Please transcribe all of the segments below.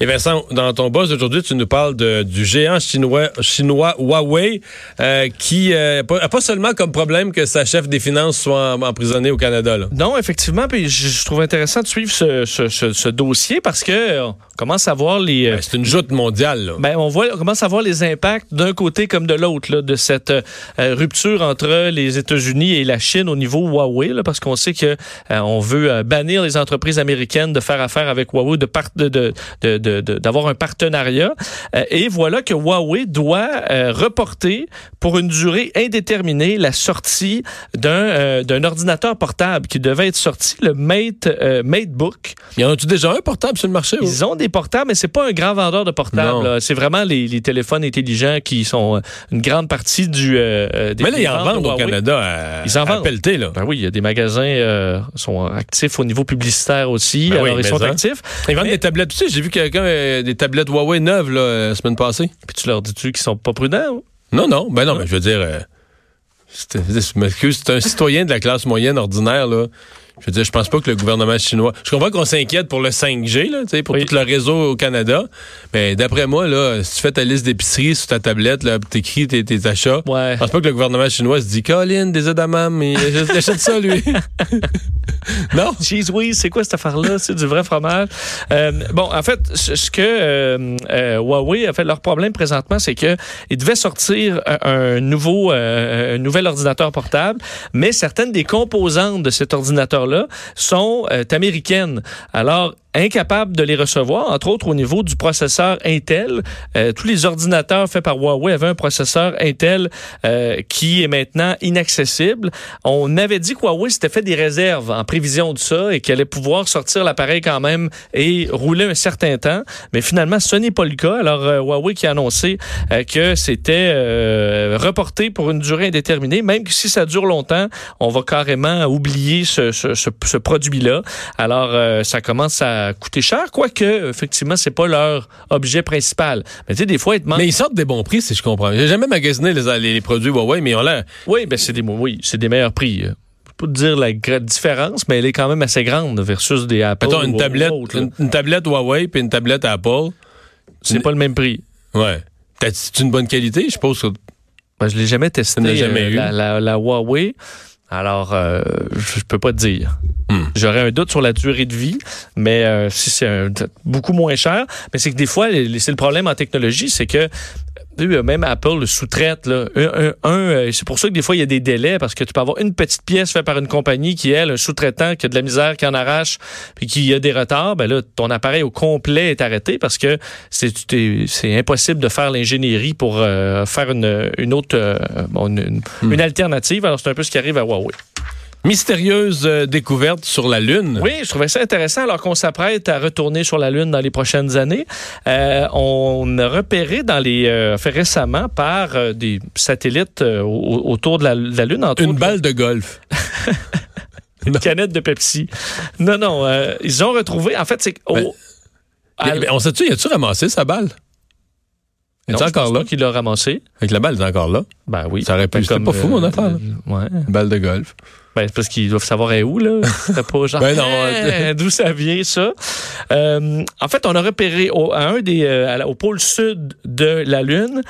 Et Vincent, dans ton boss aujourd'hui, tu nous parles de, du géant chinois, chinois Huawei, euh, qui n'a euh, pas seulement comme problème que sa chef des finances soit emprisonnée au Canada. Là. Non, effectivement, puis je, trouve intéressant de suivre ce, ce, ce, dossier parce que euh, on commence à voir les. Ben, c'est une joute mondiale. Là. Ben, on voit, on commence à voir les impacts d'un côté comme de l'autre de cette rupture entre les États-Unis et la Chine au niveau Huawei, là, parce qu'on sait que on veut bannir les entreprises américaines de faire affaire avec Huawei, de, part, de, de, de d'avoir un partenariat. Euh, et voilà que Huawei doit euh, reporter pour une durée indéterminée la sortie d'un euh, d'un ordinateur portable qui devait être sorti, le Mate MateBook. Y en a-tu déjà un portable sur le marché? Ils ont des portables, mais c'est pas un grand vendeur de portables. C'est vraiment les, les, téléphones intelligents qui sont une grande partie du. des mais là, ils en vendent au Canada à, ils en vendent. Pelleter, là. Ben oui, il y a des magasins sont actifs au niveau publicitaire aussi. Ben alors, ils sont actifs. Ils vendent des tablettes aussi. J'ai vu quelqu'un euh, des tablettes Huawei neuves la semaine passée. Puis tu leur dis-tu qu'ils sont pas prudents? Non, non. Ben non, mais je veux dire, euh, c'est un citoyen de la classe moyenne ordinaire, là. Je veux dire, je pense pas que le gouvernement chinois. Je comprends qu'on s'inquiète pour le 5G, là, pour tout le réseau au Canada. Mais d'après moi, là, si tu fais ta liste d'épicerie sur ta tablette, là, t'écris tes, tes achats, ouais. je pense pas que le gouvernement chinois se dit Colin, des edamame, mais achète ça, lui. non? Cheese oui, c'est quoi cette affaire-là? C'est du vrai fromage. Euh, bon, en fait, ce que euh, euh, Huawei a fait, leur problème présentement, c'est que il devait sortir un, nouveau, un nouvel ordinateur portable, mais certaines des composantes de cet ordinateur-là sont américaines. Alors, incapable de les recevoir, entre autres au niveau du processeur Intel. Euh, tous les ordinateurs faits par Huawei avaient un processeur Intel euh, qui est maintenant inaccessible. On avait dit que Huawei s'était fait des réserves en prévision de ça et qu'elle allait pouvoir sortir l'appareil quand même et rouler un certain temps. Mais finalement, ce n'est pas le cas. Alors, euh, Huawei qui a annoncé que c'était reporté pour une durée indéterminée, même si ça dure longtemps, on va carrément oublier ce, ce, ce, ce produit-là. Alors, ça commence à coûter cher, quoique, effectivement, c'est pas leur objet principal. Mais tu sais, des fois, ils Mais ils sortent des bons prix, si je comprends. J'ai jamais magasiné les, les, produits Huawei, mais ils ont l'air. Oui, ben c'est des, oui, c'est des meilleurs prix. Je peux pas te dire la différence, mais elle est quand même assez grande versus des Apple. Attends, une tablette, une, tablette Huawei puis une tablette Apple. C'est pas le même prix. Ouais. C'est une bonne qualité, je suppose. Que... Ben, je l'ai jamais testé. jamais euh, La, la, Huawei. Alors, euh, je peux pas te dire. Hmm. J'aurais un doute sur la durée de vie, mais euh, si c'est beaucoup moins cher. Mais c'est que des fois, c'est le problème en technologie, c'est que même Apple le sous-traite. Un, euh, c'est pour ça que des fois, il y a des délais parce que tu peux avoir une petite pièce faite par une compagnie qui, elle, un sous-traitant qui a de la misère, qui en arrache, puis qui a des retards. Ben là, ton appareil au complet est arrêté parce que c'est, c'est impossible de faire l'ingénierie pour euh, faire une, une autre, une, hmm. une alternative. Alors, c'est un peu ce qui arrive à Huawei. Mystérieuse euh, découverte sur la Lune. Oui, je trouvais ça intéressant alors qu'on s'apprête à retourner sur la Lune dans les prochaines années. Euh, on a repéré dans les euh, fait récemment par des satellites autour de la, Lune. Entre Une balle de golf. Une canette de Pepsi. Non, non, ils ont retrouvé. En fait, c'est. Ben, on sait-tu, y a-tu ramassé sa balle? Est encore là? qu'il l'a ramassé? Avec la balle est encore là? Ben oui. Ça aurait pu. C'était pas fou, mon affaire. ouais. Une balle de golf. Ben, c'est parce qu'ils doivent savoir où, là. Pas genre. ben non. D'où ça vient, ça. Euh, en fait, on a repéré au, à un des, euh, au pôle sud de la Lune,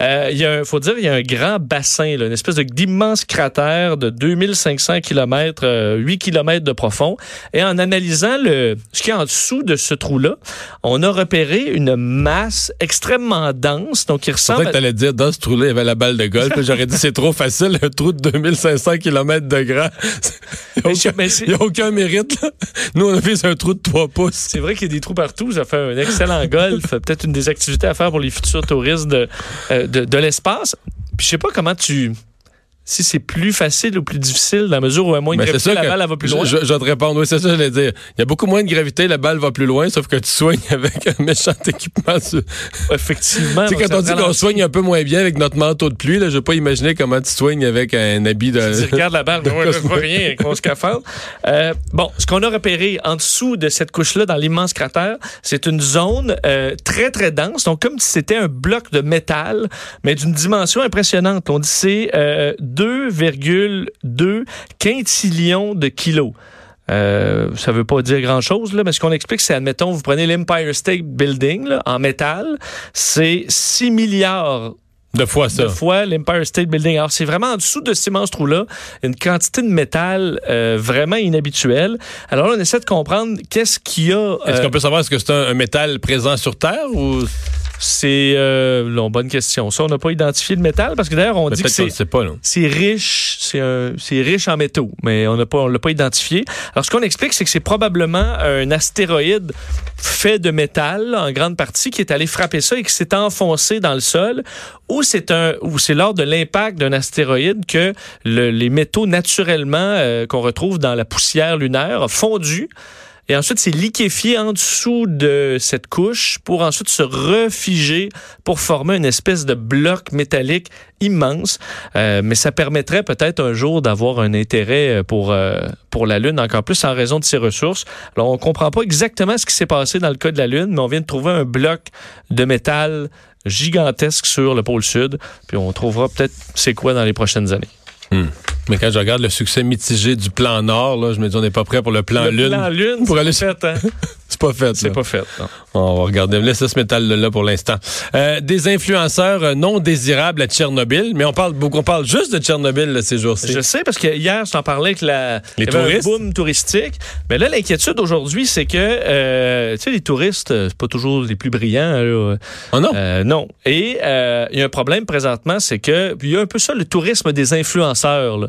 il y a, faut dire, il y a un grand bassin, là, une espèce d'immense cratère de 2500 km, 8 km de profond. Et en analysant le, ce qui est en dessous de ce trou-là, on a repéré une masse extrêmement dense. Donc, il ressemble. C'est que t'allais dire, dans ce trou-là, il y avait la balle de golf. J'aurais dit, c'est trop facile, un trou de 2500 km de grand. Il n'y a, aucun mérite. Nous, on a fait un trou de 3 pouces. C'est vrai qu'il y a des trous partout. Ça fait un excellent golf. Peut-être une des activités à faire pour les futurs touristes de, euh, de, l'espace. Puis je sais pas comment tu si c'est plus facile ou plus difficile dans la mesure où il y a moins de ben, gravité, la balle elle va plus loin. Je, je, te réponds, oui, c'est ça que j'allais dire. Il y a beaucoup moins de gravité, la balle va plus loin, sauf que tu soignes avec un méchant équipement. Effectivement. Tu sais, quand on dit qu'on soigne un peu moins bien avec notre manteau de pluie, là, je vais pas imaginer comment tu soignes avec un habit de... Tu regardes la balle, ouais, je vois rien avec mon scaphandre. Euh, bon, ce qu'on a repéré en dessous de cette couche-là, dans l'immense cratère, c'est une zone euh, très, très dense, donc comme si c'était un bloc de métal, mais d'une dimension impressionnante. On dit c'est... Euh, 2,2 quintillions de kilos. Euh, ça veut pas dire grand-chose, là, mais ce qu'on explique, c'est, admettons, vous prenez l'Empire State Building là, en métal, c'est 6 milliards de fois ça. de fois l'Empire State Building. Alors, c'est vraiment en dessous de ces monstres là une quantité de métal euh, vraiment inhabituelle. Alors là, on essaie de comprendre qu'est-ce qu'il y a. Est-ce euh, qu'on peut savoir est-ce que c'est un, un métal présent sur Terre ou c'est euh, non, bonne question. Ça, on n'a pas identifié le métal parce que d'ailleurs, on dit que c'est c'est riche, c'est un- c'est riche en métaux, mais on n'a pas, on l'a pas identifié. Alors, ce qu'on explique, c'est que c'est probablement un astéroïde fait de métal, en grande partie, qui est allé frapper ça et qui s'est enfoncé dans le sol, ou c'est un, ou c'est lors de l'impact d'un astéroïde que le- les métaux naturellement euh, qu'on retrouve dans la poussière lunaire ont fondu. Et ensuite, c'est liquéfié en dessous de cette couche pour ensuite se refiger pour former une espèce de bloc métallique immense. Euh, mais ça permettrait peut-être un jour d'avoir un intérêt euh, pour, euh, pour la Lune, encore plus en raison de ses ressources. Alors, on comprend pas exactement ce qui s'est passé dans le cas de la Lune, mais on vient de trouver un bloc de métal gigantesque sur le pôle sud. Puis on trouvera peut-être c'est quoi dans les prochaines années. Mais quand je regarde le succès mitigé du plan Nord, là, je me dis on n'est pas prêt pour le plan le Lune. plan Lune, Pour aller fait, hein? C'est pas fait. C'est pas fait. non. On va regarder. Laisse ce métal-là pour l'instant. Euh, des influenceurs euh, non désirables à Tchernobyl, mais on parle beaucoup, on parle juste de Tchernobyl là, ces jours-ci. Je sais parce que hier, je t'en parlais avec la Les il y avait touristes? un boom touristique. Mais là, l'inquiétude aujourd'hui, c'est que euh, tu sais, les touristes, c'est pas toujours les plus brillants. là. Oh non? Euh, non. Et il y a un problème présentement, c'est que il y a un peu ça le tourisme des influenceurs. là.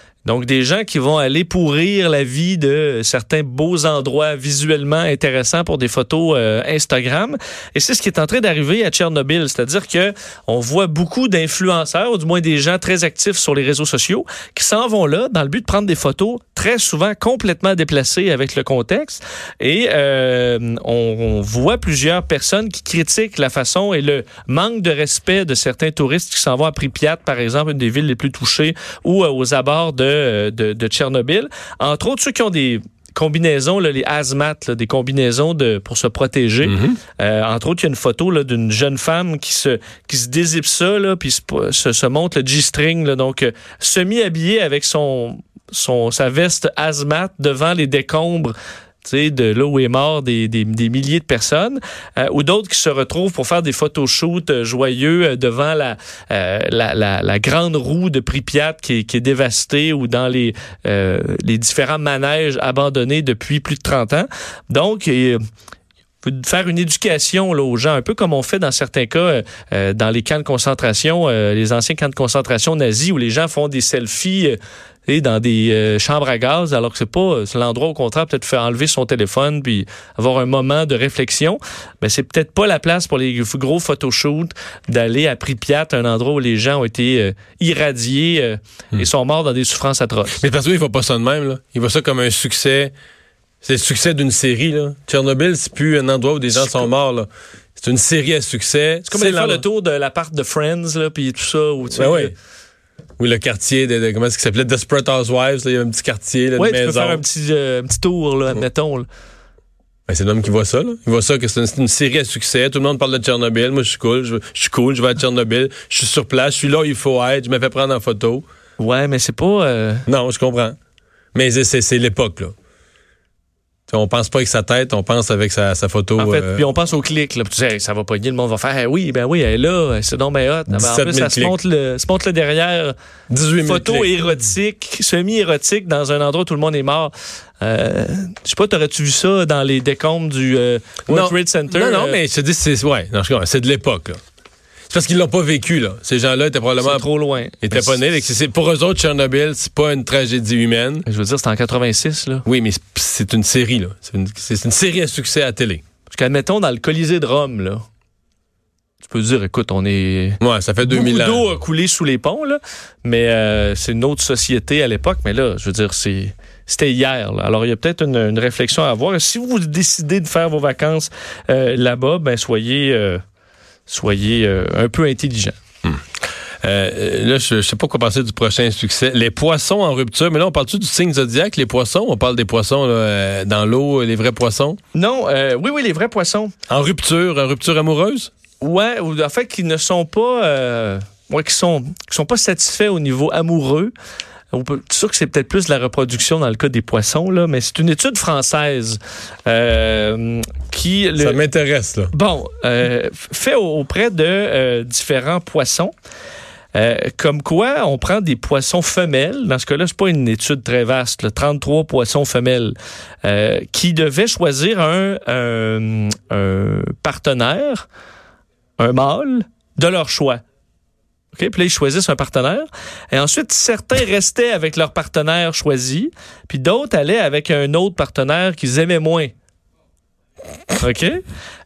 Donc, des gens qui vont aller pourrir la vie de certains beaux endroits visuellement intéressants pour des photos euh, Instagram. Et c'est ce qui est en train d'arriver à Tchernobyl. C'est-à-dire que on voit beaucoup d'influenceurs, ou du moins des gens très actifs sur les réseaux sociaux, qui s'en vont là dans le but de prendre des photos très souvent complètement déplacées avec le contexte. Et euh, on, voit plusieurs personnes qui critiquent la façon et le manque de respect de certains touristes qui s'en vont à Pripyat, par exemple, une des villes les plus touchées, ou euh, aux abords de, de, de Tchernobyl. Entre autres, ceux qui ont des combinaisons, là, les hazmat, là, des combinaisons de, pour se protéger. Mhm. Euh, entre autres, il y a une photo d'une jeune femme qui se, qui se dézippe ça, là, puis se, se, se montre le G-string, donc euh, semi-habillée avec son, son, sa veste hazmat devant les décombres de là où est mort des, des, des milliers de personnes, euh, ou d'autres qui se retrouvent pour faire des photoshoots euh, joyeux euh, devant la, la, grande roue de Pripyat qui est, qui est dévastée ou dans les, les différents manèges abandonnés depuis plus de 30 ans. Donc, euh, faire une éducation là, aux gens, un peu comme on fait dans certains cas dans les camps de concentration, les anciens camps de concentration nazis, où les gens font des selfies et dans des euh, chambres à gaz, alors que c'est pas l'endroit au contraire peut-être faire enlever son téléphone puis avoir un moment de réflexion. Mais c'est peut-être pas la place pour les gros photoshoots d'aller à Pripyat, un endroit où les gens ont été euh, irradiés euh, et sont morts dans des souffrances atroces. Mais parce qu'il voit pas ça de même. Là. Il voit ça comme un succès. C'est le succès d'une série. Là. Tchernobyl, c'est plus un endroit où des gens sont morts. là. C'est une série à succès. C'est comme aller faire le tour de l'appart de Friends là puis tout ça où tu Ben sais, oui. Oui, le quartier de, de- comment est-ce qu'il s'appelait? Desperate Housewives. Il y a un petit quartier, là, Ouais, une tu peux faire un petit, euh, un petit tour, là, admettons. là. Ben, c'est l'homme qui voit ça. Là. Il voit ça que c'est une, série à succès. Tout le monde parle de Tchernobyl. Moi, je suis cool. Je, je suis cool. Je vais à Tchernobyl. Je suis sur place. Je suis là où il faut être. Je me fais prendre en photo. Ouais, mais c'est pas. euh, Non, je comprends. Mais c'est l'époque, là. On pense pas avec sa tête, on pense avec sa, sa photo. En fait, euh, puis on pense au clic. Là, puis tu sais, Hey, ça va pogner, le monde va faire hey, oui, ben oui, elle est là, c'est donc ben hot. En 17 plus, 000 ça se montre, le, se montre le derrière. 18 000 Photo clics. érotique, semi-érotique dans un endroit où tout le monde est mort. Euh, je sais pas, t'aurais-tu vu ça dans les décombres du euh, World. Trade Center? Non, non, Euh, mais je te dis, c'est ouais, non, je comprends, c'est de l'époque, là. C'est parce qu'ils l'ont pas vécu, là. Ces gens-là étaient probablement c'est trop loin. ils étaient pas nés. C'est- Pour eux autres, Tchernobyl, c'est pas une tragédie humaine. Je veux dire, c'était en 86, là. Oui, mais c'est- c'est une série, là. C'est une, c'est une série à succès à la télé. Parce qu'admettons, dans le Colisée de Rome, là, tu peux dire, écoute, on est... Ouais, ça fait 2000 Beaucoup d'eau ans. a coulé sous les ponts, là, mais euh, c'est une autre société à l'époque. Mais là, je veux dire, c'est c'était hier. là. Alors, il y a peut-être une, une réflexion à avoir. Si vous décidez de faire vos vacances euh, là-bas, ben soyez, euh, soyez euh, un peu intelligent. Euh, là, je, je sais pas quoi penser du prochain succès. Les poissons en rupture. Mais là, on parle-tu du signe zodiaque, les poissons? On parle des poissons là, euh, dans l'eau, les vrais poissons? Non, euh, oui, oui, les vrais poissons. En rupture, en rupture amoureuse? Ouais, ou en fait, qui ne sont pas, euh, ouais, qui sont, qui sont pas satisfaits au niveau amoureux. On peut, sûr que c'est peut-être plus de la reproduction dans le cas des poissons, là, mais c'est une étude française euh, qui... Le, Ça m'intéresse, là. Bon, euh, fait auprès de euh, différents poissons. Euh, comme quoi, on prend des poissons femelles. Dans ce cas-là, c'est pas une étude très vaste. Là, 33 poissons femelles euh, qui devaient choisir un, un, un partenaire, un mâle, de leur choix. OK? Puis là, ils choisissent un partenaire. Et ensuite, certains restaient avec leur partenaire choisi, puis d'autres allaient avec un autre partenaire qu'ils aimaient moins. OK?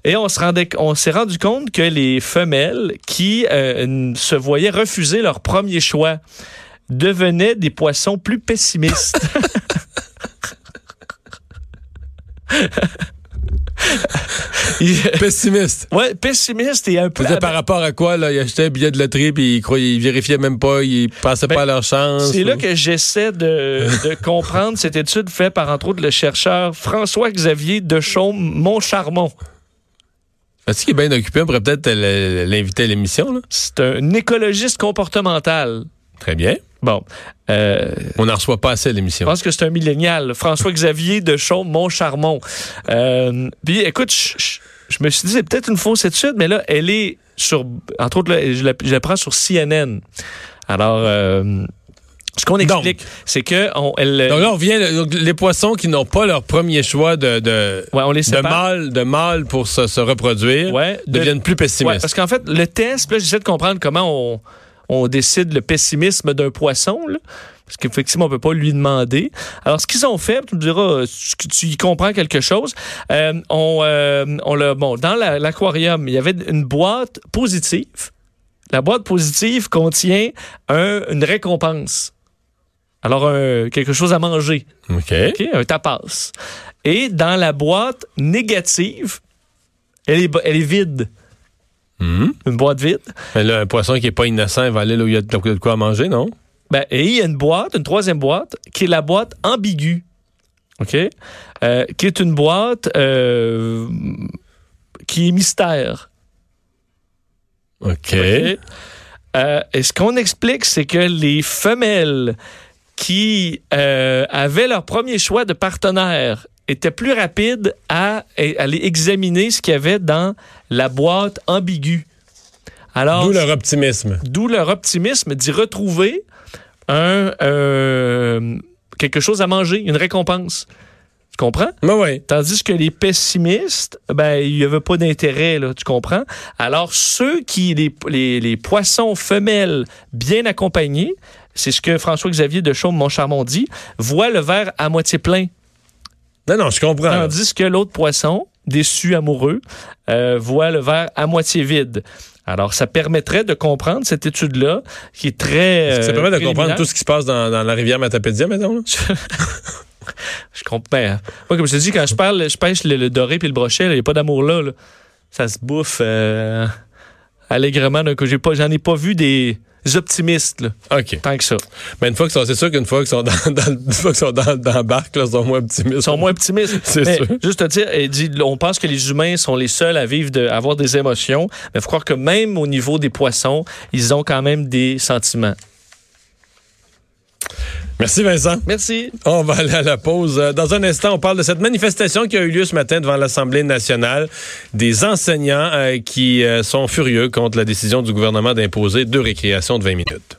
Et on se s'est rendu compte que les femelles qui euh, se voyaient refuser leur premier choix devenaient des poissons plus pessimistes. Pessimiste. Ouais, pessimiste et un peu. Par rapport à quoi, là? Ils achetaient un billet de loterie puis ils, croyaient, ils vérifiaient même pas, ils pensaient Ben, pas à leur chance. C'est ou- là que j'essaie de, de comprendre cette étude faite par, entre autres, le chercheur François-Xavier Dechaume Montcharmont. Est-ce qu'il est bien occupé? On pourrait peut-être l'inviter à l'émission. C'est un écologiste comportemental. Très bien. Bon. Euh, On n'en reçoit pas assez à je l'émission. pense que c'est un millénial. François-Xavier Dechaume Montcharmont. Euh, puis, écoute, je, me suis dit, c'est peut-être une fausse étude, mais là, elle est sur, entre autres, là, je la, je la prends sur CNN. Alors, euh, ce qu'on explique, c'est que on, elle, Donc là, on donc, les poissons qui n'ont pas leur premier choix de, de, ouais, on les de mâle, de mâle pour se, se reproduire, Ouais, de- deviennent plus Ouais, pessimistes. parce qu'en fait, le test, là, j'essaie de comprendre comment on, on décide le pessimisme d'un poisson, là, parce qu'effectivement, on peut pas lui demander. Alors, ce qu'ils ont fait, tu me diras, tu, tu y comprends quelque chose. Euh, on, euh, on l'a, bon, dans la- l'aquarium, il y avait une boîte positive. La boîte positive contient un- une récompense. Alors, un- quelque chose à manger. OK. Un tapas. Et dans la boîte négative, elle est, elle est vide. Une boîte vide. Mais là, un poisson qui est pas innocent, il va aller là où il y a de quoi à manger, non? Ben, et il y a une boîte, une troisième boîte, qui est la boîte ambiguë. OK? Euh, qui est une boîte euh, qui est mystère. OK. Euh, et ce qu'on explique, c'est que les femelles qui avaient leur premier choix de partenaire étaient plus rapides à, à aller examiner ce qu'il y avait dans la boîte ambiguë. Alors, D'où leur optimisme. D'où leur optimisme d'y retrouver un, euh, quelque chose à manger, une récompense. Tu comprends? Mais oui. Tandis que les pessimistes, ben, il n'y avait pas d'intérêt, là, tu comprends? Alors, ceux qui, les, les, les poissons femelles bien accompagnés, c'est ce que François-Xavier de Chaume, mon charmant dit, voient le verre à moitié plein. Non, non, je comprends. Tandis que l'autre poisson, déçu amoureux, euh, voit le verre à moitié vide. Alors, ça permettrait de comprendre cette étude-là, qui est très. Que ça euh, permet de comprendre préliminaire. tout ce qui se passe dans, dans la rivière Matapédia, maintenant? là? Je comprends. Ben, moi, comme je te dis, quand je parle, je pêche le, le doré puis le brochet, il n'y a pas d'amour là, là. Ça se bouffe euh, allègrement j'en ai pas vu des optimistes, là, OK. tant que ça. Mais une fois qu'ils sont, c'est sûr qu'une fois qu'ils sont dans, dans, une fois qu'ils sont dans, dans la barque, ils sont moins optimistes. Ils sont moins optimistes. C'est Mais sûr. Juste te dire, elle dit, on pense que les humains sont les seuls à vivre, de, à avoir des émotions. Mais il faut croire que même au niveau des poissons, ils ont quand même des sentiments. Merci, Vincent. Merci. On va aller à la pause. Euh, Dans un instant, on parle de cette manifestation qui a eu lieu ce matin devant l'Assemblée nationale des enseignants euh, qui euh, sont furieux contre la décision du gouvernement d'imposer deux récréations de 20 minutes.